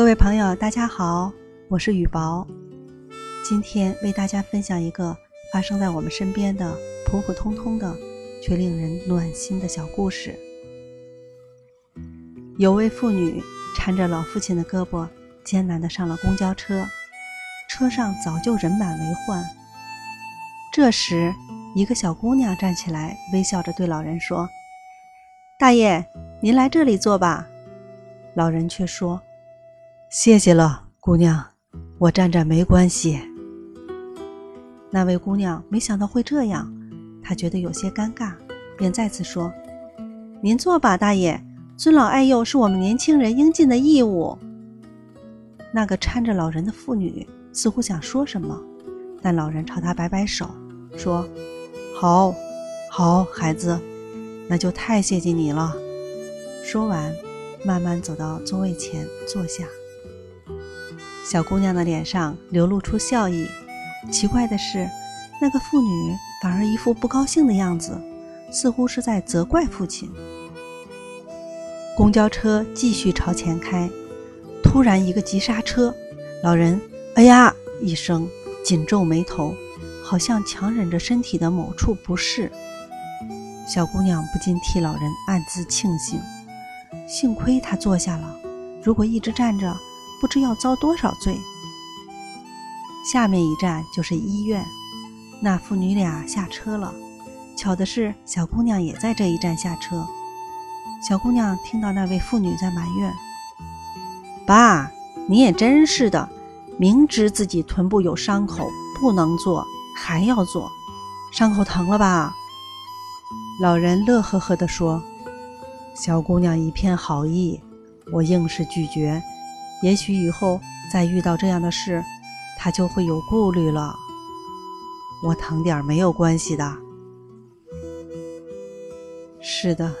各位朋友，大家好，我是雨薄，今天为大家分享一个发生在我们身边的普普通通的却令人暖心的小故事。有位妇女搀着老父亲的胳膊，艰难地上了公交车，车上早就人满为患。这时，一个小姑娘站起来，微笑着对老人说：“大爷，您来这里坐吧。”老人却说。谢谢了，姑娘，我站站没关系。那位姑娘没想到会这样，她觉得有些尴尬，便再次说：“您坐吧，大爷，尊老爱幼是我们年轻人应尽的义务。”那个搀着老人的妇女似乎想说什么，但老人朝她摆摆手，说：“好，好，孩子，那就太谢谢你了。”说完，慢慢走到座位前坐下。小姑娘的脸上流露出笑意。奇怪的是，那个妇女反而一副不高兴的样子，似乎是在责怪父亲。公交车继续朝前开，突然一个急刹车，老人“哎呀”一声，紧皱眉头，好像强忍着身体的某处不适。小姑娘不禁替老人暗自庆幸，幸亏他坐下了，如果一直站着。不知要遭多少罪。下面一站就是医院，那父女俩下车了。巧的是，小姑娘也在这一站下车。小姑娘听到那位妇女在埋怨：“爸，你也真是的，明知自己臀部有伤口不能坐，还要坐，伤口疼了吧？”老人乐呵呵地说：“小姑娘一片好意，我硬是拒绝。”也许以后再遇到这样的事，他就会有顾虑了。我疼点没有关系的。是的，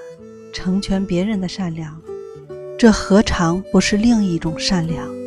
成全别人的善良，这何尝不是另一种善良？